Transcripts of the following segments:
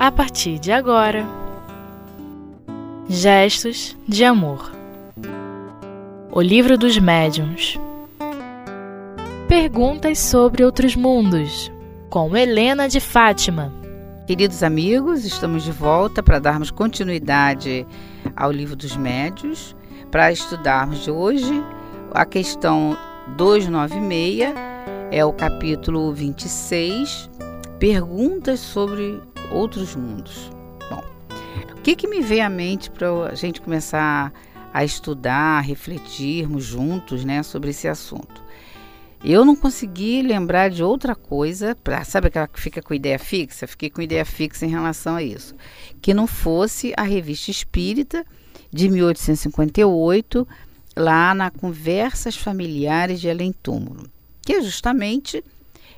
a partir de agora. Gestos de Amor O Livro dos Médiuns Perguntas sobre outros mundos, com Helena de Fátima. Queridos amigos, estamos de volta para darmos continuidade ao Livro dos Médios, para estudarmos de hoje a questão 296, é o capítulo 26, Perguntas sobre outros mundos. Bom, o que, que me veio à mente para a gente começar a estudar, refletirmos juntos né, sobre esse assunto? Eu não consegui lembrar de outra coisa, pra, sabe aquela que fica com ideia fixa? Fiquei com ideia fixa em relação a isso. Que não fosse a Revista Espírita de 1858, lá na Conversas Familiares de Além Túmulo, que é justamente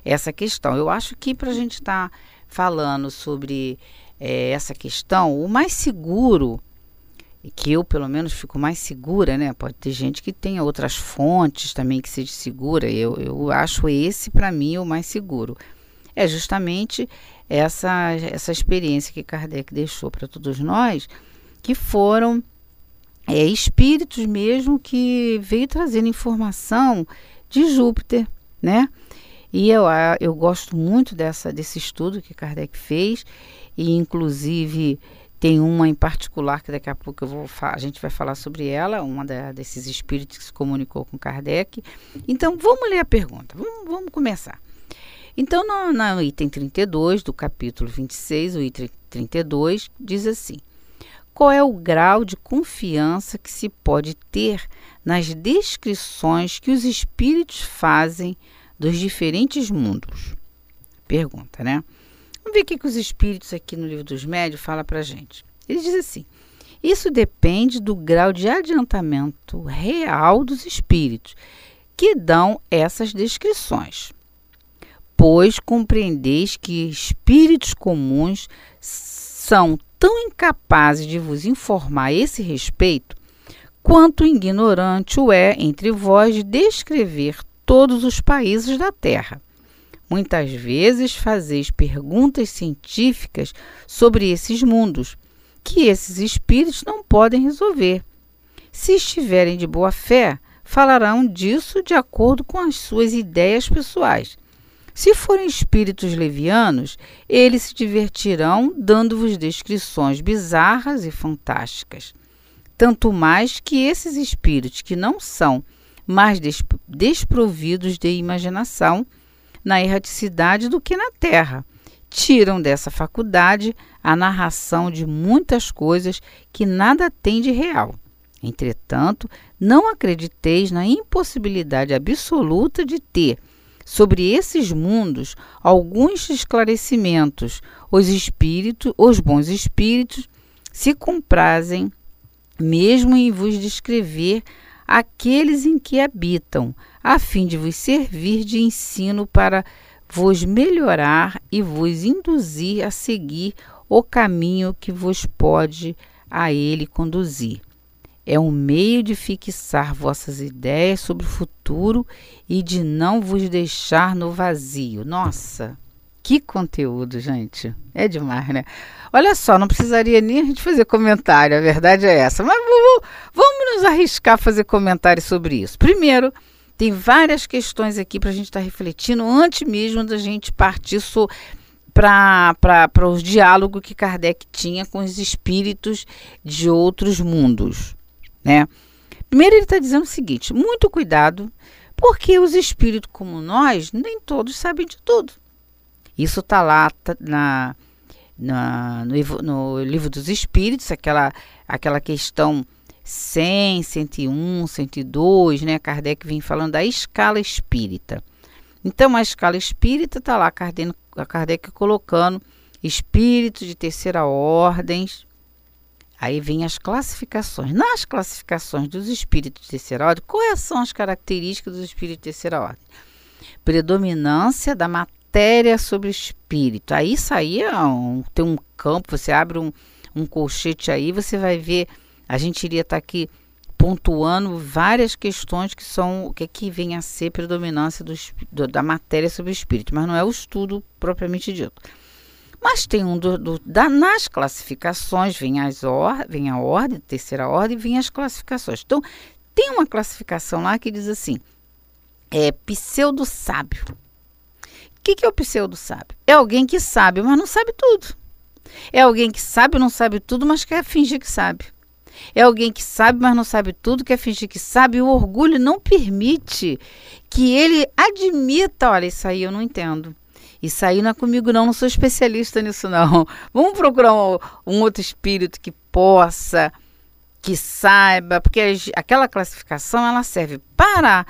essa questão. Eu acho que para a gente estar tá falando sobre é, essa questão, o mais seguro, que eu pelo menos fico mais segura, né? Pode ter gente que tenha outras fontes também que seja segura, eu, eu acho esse para mim o mais seguro. É justamente essa, essa experiência que Kardec deixou para todos nós, que foram é, espíritos mesmo que veio trazendo informação de Júpiter, né? E eu, eu gosto muito dessa, desse estudo que Kardec fez, e inclusive tem uma em particular que daqui a pouco eu vou a gente vai falar sobre ela, uma da, desses espíritos que se comunicou com Kardec. Então vamos ler a pergunta, vamos, vamos começar. Então, no, no item 32 do capítulo 26, o item 32, diz assim: Qual é o grau de confiança que se pode ter nas descrições que os espíritos fazem dos diferentes mundos? Pergunta, né? Vamos ver o que, os espíritos aqui no livro dos médios fala para gente. Ele diz assim: isso depende do grau de adiantamento real dos espíritos que dão essas descrições. Pois compreendeis que espíritos comuns são tão incapazes de vos informar a esse respeito, quanto ignorante o é entre vós de descrever todos os países da Terra. Muitas vezes fazeis perguntas científicas sobre esses mundos, que esses espíritos não podem resolver. Se estiverem de boa fé, falarão disso de acordo com as suas ideias pessoais. Se forem espíritos levianos, eles se divertirão dando-vos descrições bizarras e fantásticas. Tanto mais que esses espíritos que não são mais desprovidos de imaginação na erraticidade do que na terra. Tiram dessa faculdade a narração de muitas coisas que nada tem de real. Entretanto, não acrediteis na impossibilidade absoluta de ter sobre esses mundos alguns esclarecimentos. Os espíritos, os bons espíritos, se comprazem mesmo em vos descrever aqueles em que habitam, a fim de vos servir de ensino para vos melhorar e vos induzir a seguir o caminho que vos pode a ele conduzir. É um meio de fixar vossas ideias sobre o futuro e de não vos deixar no vazio. Nossa, que conteúdo, gente. É demais, né? Olha só, não precisaria nem a gente fazer comentário, a verdade é essa. Mas vamos, vamos nos arriscar a fazer comentário sobre isso. Primeiro, tem várias questões aqui para a gente estar tá refletindo antes mesmo da gente partir so, para os diálogos que Kardec tinha com os espíritos de outros mundos. Né? Primeiro, ele está dizendo o seguinte: muito cuidado, porque os espíritos como nós, nem todos sabem de tudo. Isso está lá tá, na na, no, no, livro dos Espíritos, aquela, aquela questão 100, 101, 102, né? Kardec vem falando da escala espírita. Então, a escala espírita está lá, Kardec, Kardec colocando espíritos de terceira ordem. Aí vem as classificações. Nas classificações dos espíritos de terceira ordem, quais são as características dos espíritos de terceira ordem? Predominância da matéria matéria sobre espírito. Aí saía é um, tem um campo, você abre um, um colchete aí, você vai ver. A gente iria estar tá aqui pontuando várias questões que são o que, é que vem a ser predominância do, do, da matéria sobre o espírito, mas não é o estudo propriamente dito. Mas tem um do, do da, nas classificações, vem, as or, vem a ordem, terceira ordem, vem as classificações. Então, tem uma classificação lá que diz assim: é pseudo-sábio. O que, que é o pseudo-sábio? É alguém que sabe, mas não sabe tudo. É alguém que sabe, não sabe tudo, mas quer fingir que sabe. É alguém que sabe, mas não sabe tudo, quer fingir que sabe. E o orgulho não permite que ele admita: olha, isso aí eu não entendo. Isso aí não é comigo, não. Não sou especialista nisso, não. Vamos procurar um, um outro espírito que possa, que saiba, porque aquela classificação ela serve para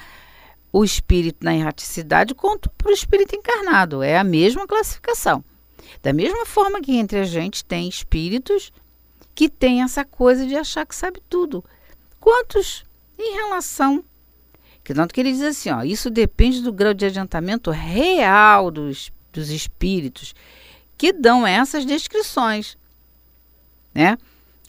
o espírito na erraticidade quanto para o espírito encarnado. É a mesma classificação. Da mesma forma que entre a gente tem espíritos que têm essa coisa de achar que sabe tudo. Quantos em relação que tanto que ele diz assim, ó, isso depende do grau de adiantamento real dos, dos espíritos que dão essas descrições, né?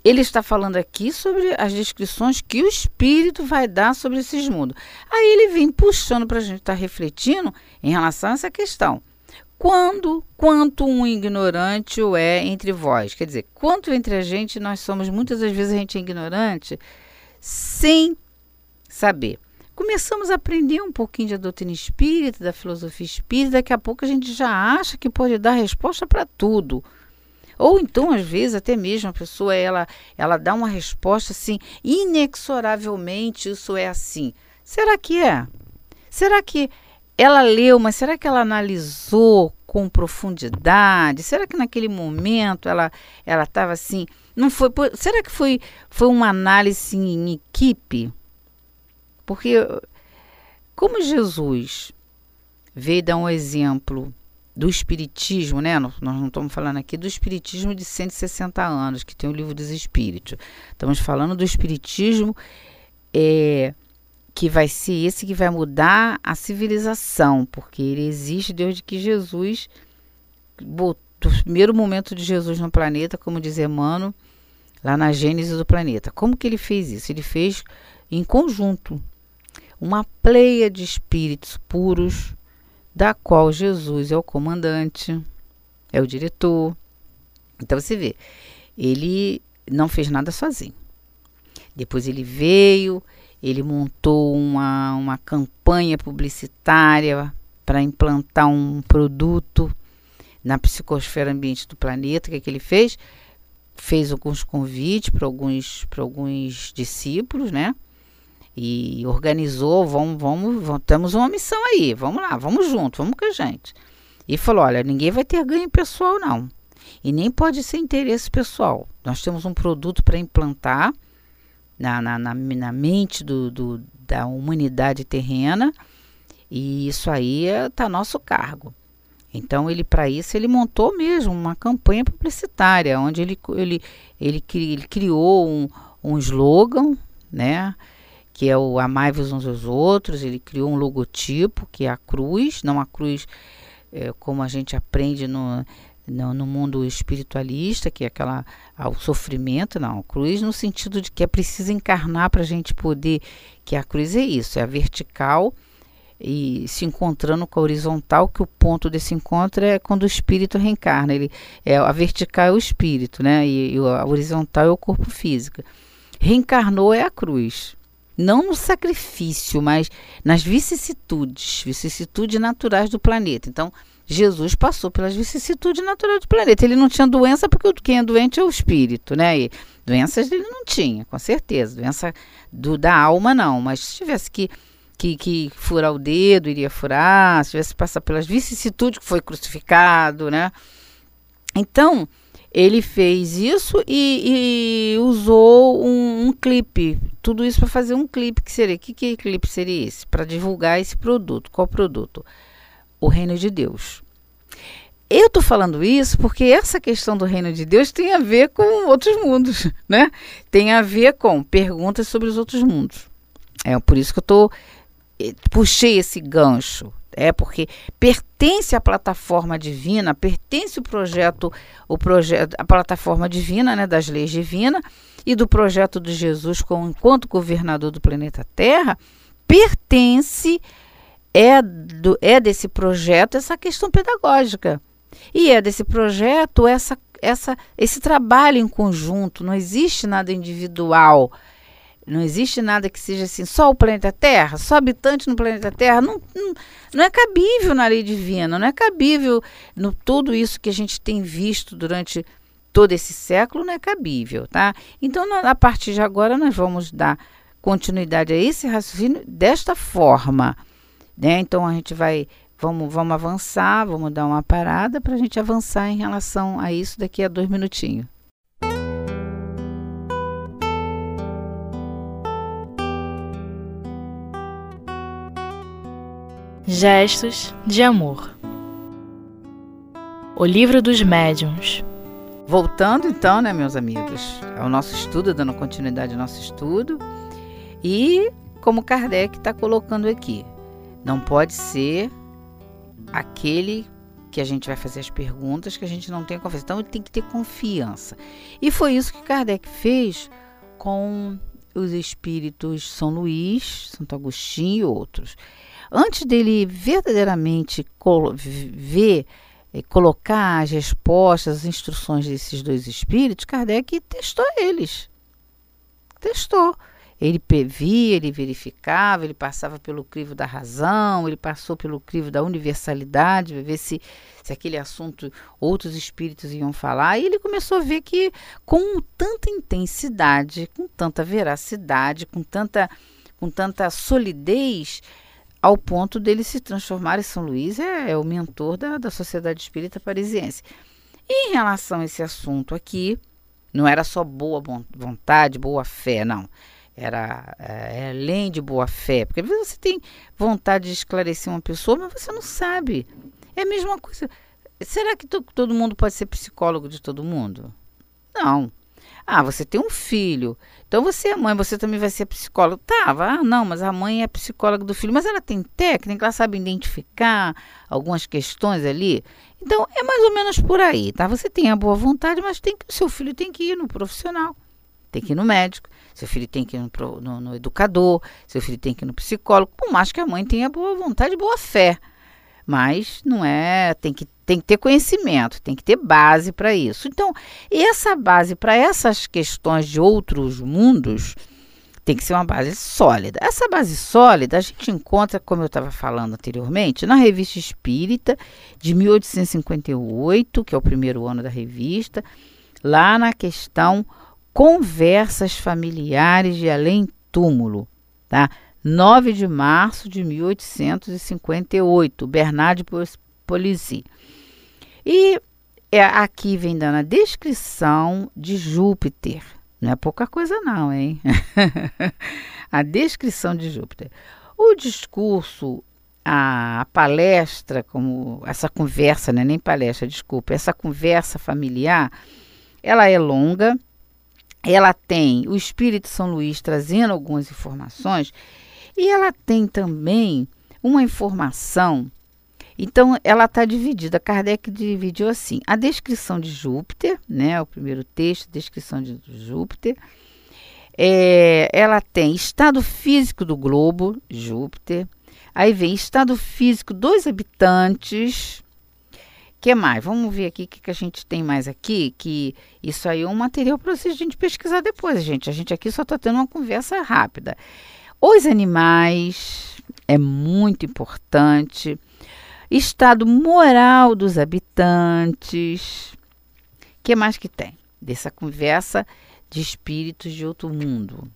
Ele está falando aqui sobre as descrições que o espírito vai dar sobre esses mundos. Aí ele vem puxando para a gente estar tá refletindo em relação a essa questão. Quando, quanto um ignorante o é entre vós? Quer dizer, quanto entre a gente nós somos, muitas das vezes a gente é ignorante sem saber. Começamos a aprender um pouquinho de doutrina espírita, da filosofia espírita, daqui a pouco a gente já acha que pode dar resposta para tudo. Ou então, às vezes, até mesmo a pessoa ela, ela dá uma resposta assim, inexoravelmente isso é assim. Será que é? Será que ela leu, mas será que ela analisou com profundidade? Será que naquele momento ela ela estava assim? Não foi? Será que foi foi uma análise em equipe? Porque, como Jesus veio dar um exemplo do Espiritismo, né? Nós não estamos falando aqui do Espiritismo de 160 anos, que tem o livro dos Espíritos. Estamos falando do Espiritismo é, que vai ser esse que vai mudar a civilização, porque ele existe desde que Jesus, do primeiro momento de Jesus no planeta, como diz Emmanuel, lá na Gênese do planeta. Como que ele fez isso? Ele fez em conjunto uma pleia de espíritos puros, da qual Jesus é o comandante, é o diretor. Então você vê, ele não fez nada sozinho. Depois ele veio, ele montou uma, uma campanha publicitária para implantar um produto na psicosfera ambiente do planeta. O que, é que ele fez? Fez alguns convites para alguns, alguns discípulos, né? E organizou, vamos, vamos, vamos, temos uma missão aí, vamos lá, vamos junto, vamos com a gente. E falou, olha, ninguém vai ter ganho pessoal não, e nem pode ser interesse pessoal. Nós temos um produto para implantar na, na, na, na mente do, do, da humanidade terrena, e isso aí está é, nosso cargo. Então, ele para isso, ele montou mesmo uma campanha publicitária, onde ele, ele, ele, ele criou um, um slogan, né? Que é o Amai-vos uns aos outros. Ele criou um logotipo, que é a cruz, não a cruz é, como a gente aprende no, no, no, mundo espiritualista, que é aquela ah, o sofrimento, não. Cruz no sentido de que é preciso encarnar para a gente poder. Que a cruz é isso, é a vertical e se encontrando com a horizontal, que o ponto desse encontro é quando o espírito reencarna. Ele, é, a vertical é o espírito, né? E, e a horizontal é o corpo físico. Reencarnou é a cruz não no sacrifício, mas nas vicissitudes, vicissitudes naturais do planeta. Então, Jesus passou pelas vicissitudes naturais do planeta. Ele não tinha doença porque quem é doente é o espírito, né? E doenças ele não tinha, com certeza. Doença do, da alma não, mas se tivesse que, que, que furar o dedo, iria furar. Se tivesse que passar pelas vicissitudes, que foi crucificado, né? Então, ele fez isso e, e usou um, um, clipe, tudo isso para fazer um clipe que seria, que, que clipe seria esse? Para divulgar esse produto. Qual produto? O reino de Deus. Eu estou falando isso porque essa questão do reino de Deus tem a ver com outros mundos, né? Tem a ver com perguntas sobre os outros mundos. É por isso que eu tô eh, puxei esse gancho, é porque pertence à plataforma divina, pertence o projeto, o projeto, a plataforma divina, né, das leis divinas e do projeto de Jesus como enquanto governador do planeta Terra, pertence é do, é desse projeto essa questão pedagógica. E é desse projeto essa, essa, esse trabalho em conjunto, não existe nada individual. Não existe nada que seja assim, só o planeta Terra, só habitante no planeta Terra. Não, não, não é cabível na lei divina, não é cabível no tudo isso que a gente tem visto durante todo esse século, não é cabível, tá? Então, a partir de agora, nós vamos dar continuidade a esse raciocínio desta forma, né? Então, a gente vai, vamos, vamos avançar, vamos dar uma parada para a gente avançar em relação a isso daqui a dois minutinhos. Gestos de Amor O Livro dos Médiuns Voltando então, né, meus amigos, ao nosso estudo, dando continuidade ao nosso estudo, e como Kardec está colocando aqui, não pode ser aquele que a gente vai fazer as perguntas que a gente não tem confiança. Então, tem que ter confiança. E foi isso que Kardec fez com os espíritos São Luís, Santo Agostinho e outros antes dele verdadeiramente ver e colocar as respostas, as instruções desses dois espíritos, Kardec testou eles. Testou. Ele via, ele verificava, ele passava pelo crivo da razão, ele passou pelo crivo da universalidade, ver se, se aquele assunto outros espíritos iam falar. E ele começou a ver que, com tanta intensidade, com tanta veracidade, com tanta, com tanta solidez, ao ponto dele se transformar em São Luís é, é o mentor da, da Sociedade Espírita Parisiense. E em relação a esse assunto aqui, não era só boa vontade, boa fé, não. Era é, é, além de boa fé, porque às vezes você tem vontade de esclarecer uma pessoa, mas você não sabe. É a mesma coisa. Será que todo mundo pode ser psicólogo de todo mundo? Não. Ah, você tem um filho. Então você é mãe, você também vai ser psicóloga. Tá, ah, não, mas a mãe é psicóloga do filho. Mas ela tem técnica, ela sabe identificar algumas questões ali. Então é mais ou menos por aí, tá? Você tem a boa vontade, mas tem que, seu filho tem que ir no profissional, tem que ir no médico, seu filho tem que ir no, no, no educador, seu filho tem que ir no psicólogo. Por mais que a mãe tenha boa vontade boa fé. Mas não é, tem que tem que ter conhecimento, tem que ter base para isso. Então, essa base para essas questões de outros mundos tem que ser uma base sólida. Essa base sólida a gente encontra, como eu estava falando anteriormente, na Revista Espírita de 1858, que é o primeiro ano da revista, lá na questão Conversas Familiares de Além Túmulo, tá? 9 de março de 1858, Bernard Polizzi. E é, aqui vem dando a descrição de Júpiter. Não é pouca coisa, não, hein? a descrição de Júpiter. O discurso, a palestra, como essa conversa, né? nem palestra, desculpa, essa conversa familiar, ela é longa, ela tem o Espírito São Luís trazendo algumas informações e ela tem também uma informação então, ela está dividida. Kardec dividiu assim: a descrição de Júpiter, né, o primeiro texto, descrição de Júpiter. É, ela tem estado físico do globo, Júpiter. Aí vem estado físico dos habitantes. Que mais? Vamos ver aqui o que, que a gente tem mais aqui. Que isso aí é um material para a gente pesquisar depois, gente. A gente aqui só está tendo uma conversa rápida. Os animais é muito importante estado moral dos habitantes. O que mais que tem? Dessa conversa de espíritos de outro mundo.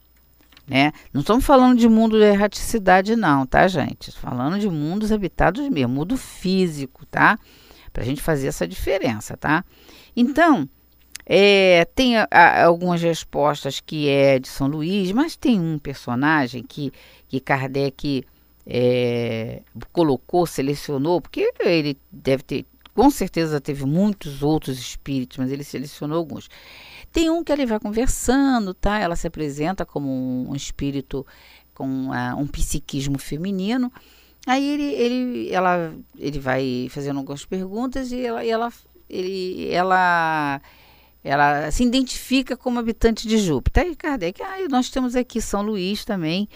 Né? Não estamos falando de mundo de erraticidade, não, tá, gente? Falando de mundos habitados mesmo, mundo físico, tá? Para a gente fazer essa diferença, tá? Então, é, tem a, a, algumas respostas que é de São Luís, mas tem um personagem que, que Kardec é, colocou, selecionou, porque ele deve ter, com certeza teve muitos outros espíritos, mas ele selecionou alguns. Tem um que ele vai conversando, tá? Ela se apresenta como um, um espírito com uh, um psiquismo feminino. Aí ele, ele, ela, ele vai fazendo algumas perguntas e ela, e ela, ele, ela, ela se identifica como habitante de Júpiter. Aí Kardec, ah, nós temos aqui São Luís também,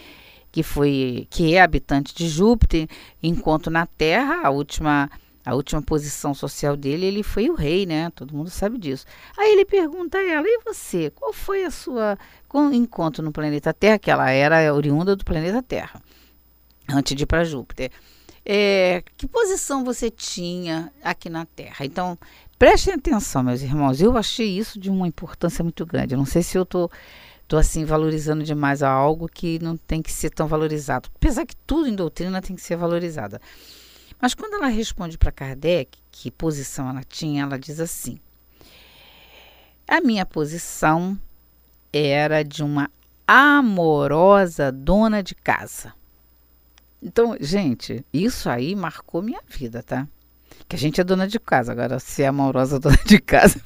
que foi que é habitante de Júpiter, enquanto na Terra a última A última posição social dele, ele foi o rei, né? Todo mundo sabe disso. Aí ele pergunta a ela: e você? Qual foi a sua encontro no planeta Terra? Que ela era oriunda do planeta Terra, antes de ir para Júpiter. É, que posição você tinha aqui na Terra? Então, prestem atenção, meus irmãos. Eu achei isso de uma importância muito grande. Eu não sei se eu estou. Tô estou assim valorizando demais algo que não tem que ser tão valorizado. Apesar que tudo em doutrina tem que ser valorizada. Mas quando ela responde para Kardec que posição ela tinha, ela diz assim: A minha posição era de uma amorosa dona de casa. Então, gente, isso aí marcou minha vida, tá? Que a gente é dona de casa, agora se é amorosa dona de casa,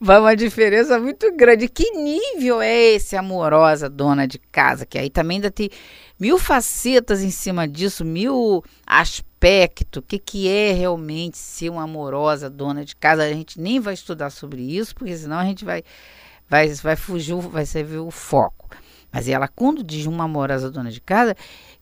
vai uma diferença muito grande. Que nível é esse amorosa dona de casa? Que aí também ainda tem mil facetas em cima disso, mil aspectos. O que, que é realmente ser uma amorosa dona de casa? A gente nem vai estudar sobre isso, porque senão a gente vai, vai, vai fugir, vai servir o foco. Mas ela, quando diz uma amorosa dona de casa,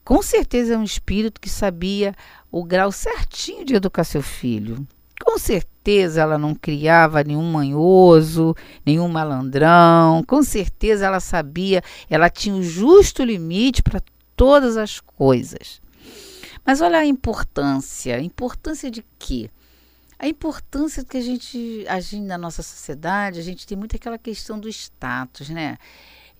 com certeza é um espírito que sabia o grau certinho de educar seu filho. Com certeza ela não criava nenhum manhoso, nenhum malandrão. Com certeza ela sabia, ela tinha o justo limite para todas as coisas. Mas olha a importância. A importância de quê? A importância que a gente, agindo na nossa sociedade, a gente tem muito aquela questão do status, né?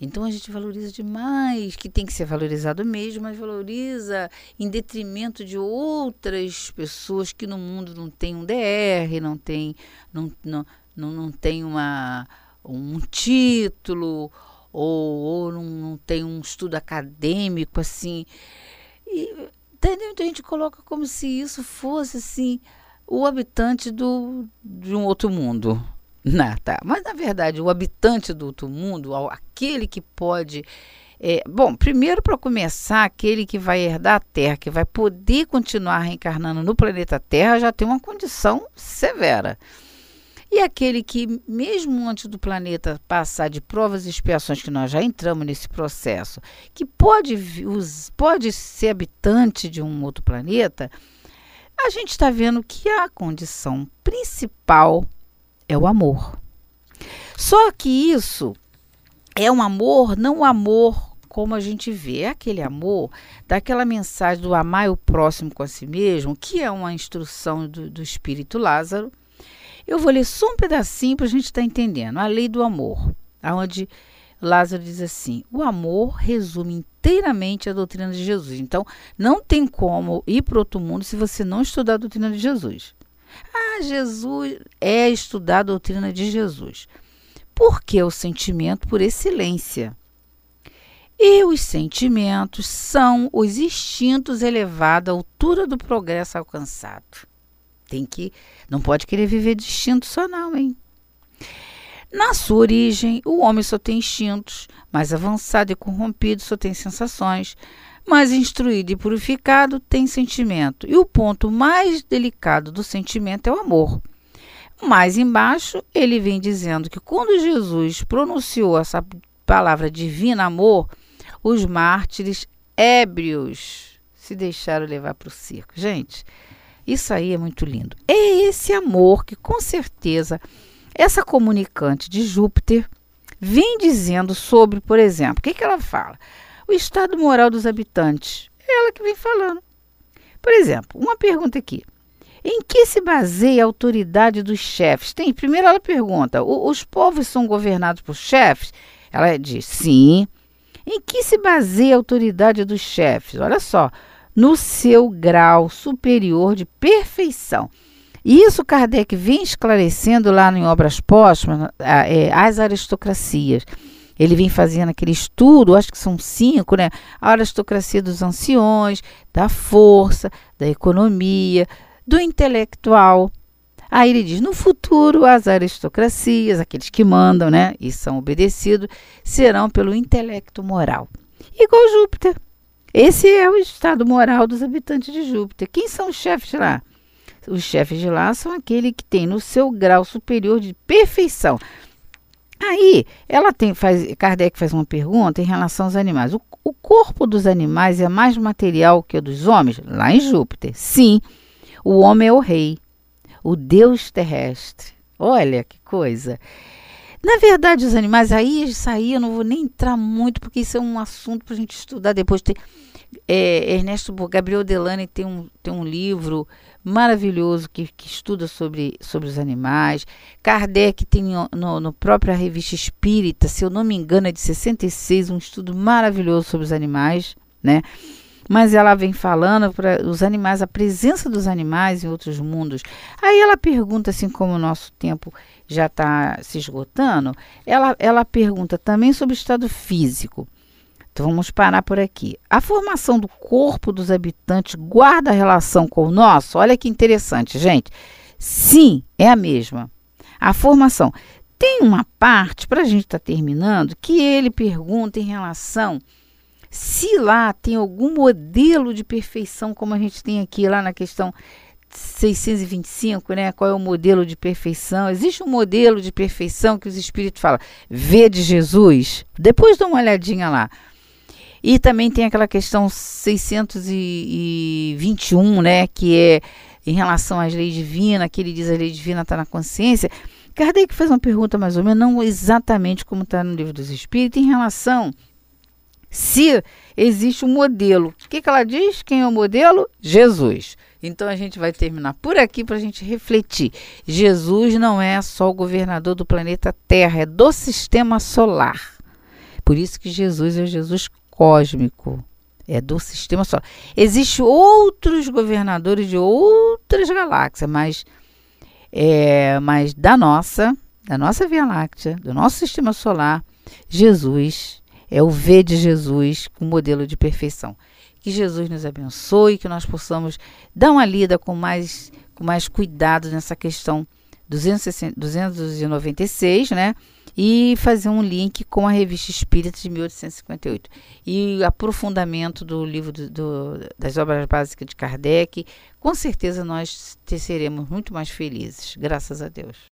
Então a gente valoriza demais, que tem que ser valorizado mesmo, mas valoriza em detrimento de outras pessoas que no mundo não tem um DR, não tem, não, não, não, não tem uma, um título, ou, ou não, não tem um estudo acadêmico assim. E, entendeu? Então a gente coloca como se isso fosse assim o habitante do, de um outro mundo. Não, tá. Mas na verdade, o habitante do outro mundo, aquele que pode. É, bom, primeiro para começar, aquele que vai herdar a Terra, que vai poder continuar reencarnando no planeta Terra, já tem uma condição severa. E aquele que, mesmo antes do planeta passar de provas e expiações, que nós já entramos nesse processo, que pode, pode ser habitante de um outro planeta, a gente está vendo que a condição principal é o amor. Só que isso é um amor, não um amor como a gente vê, é aquele amor daquela mensagem do amar o próximo com a si mesmo, que é uma instrução do, do Espírito Lázaro. Eu vou ler só um pedacinho para a gente estar tá entendendo. A lei do amor, aonde Lázaro diz assim: o amor resume inteiramente a doutrina de Jesus. Então, não tem como ir para outro mundo se você não estudar a doutrina de Jesus. Ah, Jesus é estudar a doutrina de Jesus. Porque o sentimento por excelência. E os sentimentos são os instintos elevados à altura do progresso alcançado. Tem que, não pode querer viver de instinto só não, hein? Na sua origem, o homem só tem instintos, mais avançado e corrompido só tem sensações, mas instruído e purificado tem sentimento. E o ponto mais delicado do sentimento é o amor. Mais embaixo, ele vem dizendo que quando Jesus pronunciou essa palavra divina amor, os mártires ébrios se deixaram levar para o circo. Gente, isso aí é muito lindo. É esse amor que, com certeza, essa comunicante de Júpiter vem dizendo sobre, por exemplo, o que, que ela fala? O estado moral dos habitantes. É ela que vem falando. Por exemplo, uma pergunta aqui. Em que se baseia a autoridade dos chefes? Tem, primeiro ela pergunta: os povos são governados por chefes? Ela diz: sim. Em que se baseia a autoridade dos chefes? Olha só, no seu grau superior de perfeição. Isso Kardec vem esclarecendo lá em Obras Póstumas, é, as aristocracias. Ele vem fazendo aquele estudo, acho que são cinco, né? A aristocracia dos anciões, da força, da economia, do intelectual. Aí ele diz: no futuro, as aristocracias, aqueles que mandam, né, e são obedecidos, serão pelo intelecto moral. Igual Júpiter. Esse é o estado moral dos habitantes de Júpiter. Quem são os chefes de lá? Os chefes de lá são aqueles que têm no seu grau superior de perfeição Aí, ela tem, faz, Kardec faz uma pergunta em relação aos animais. O, o corpo dos animais é mais material que o dos homens? Lá em Júpiter, sim. o homem é o rei, o Deus terrestre. Olha que coisa. Na verdade, os animais, aí aí eu não vou nem entrar muito, porque isso é um assunto para a gente estudar depois. Tem, é, Ernesto Gabriel Delane tem um, tem um livro maravilhoso que, que estuda sobre, sobre os animais. Kardec tem no, no própria revista Espírita, se eu não me engano, é de 66, um estudo maravilhoso sobre os animais, né? Mas ela vem falando para os animais, a presença dos animais em outros mundos. Aí ela pergunta, assim como o nosso tempo já está se esgotando, ela, ela pergunta também sobre o estado físico. Então vamos parar por aqui. A formação do corpo dos habitantes guarda relação com o nosso? Olha que interessante, gente. Sim, é a mesma. A formação. Tem uma parte, para a gente estar tá terminando, que ele pergunta em relação se lá tem algum modelo de perfeição, como a gente tem aqui lá na questão 625, né? Qual é o modelo de perfeição? Existe um modelo de perfeição que os espíritos falam, vê de Jesus? Depois dá uma olhadinha lá. E também tem aquela questão 621, né, que é em relação às leis divinas, que ele diz a lei divina está na consciência. Kardec fez uma pergunta mais ou menos, não exatamente como está no livro dos Espíritos, em relação se existe um modelo. O que, que ela diz? Quem é o modelo? Jesus. Então a gente vai terminar por aqui para a gente refletir. Jesus não é só o governador do planeta Terra, é do sistema solar. Por isso que Jesus é Jesus cósmico, é do sistema solar. Existem outros governadores de outras galáxias, mas, é, mas da nossa, da nossa Via Láctea, do nosso sistema solar, Jesus é o V de Jesus com modelo de perfeição. Que Jesus nos abençoe, que nós possamos dar uma lida com mais, com mais cuidado nessa questão 260, 296, né? E fazer um link com a Revista Espírita de 1858 e aprofundamento do livro do, do, das obras básicas de Kardec. Com certeza nós seremos muito mais felizes, graças a Deus.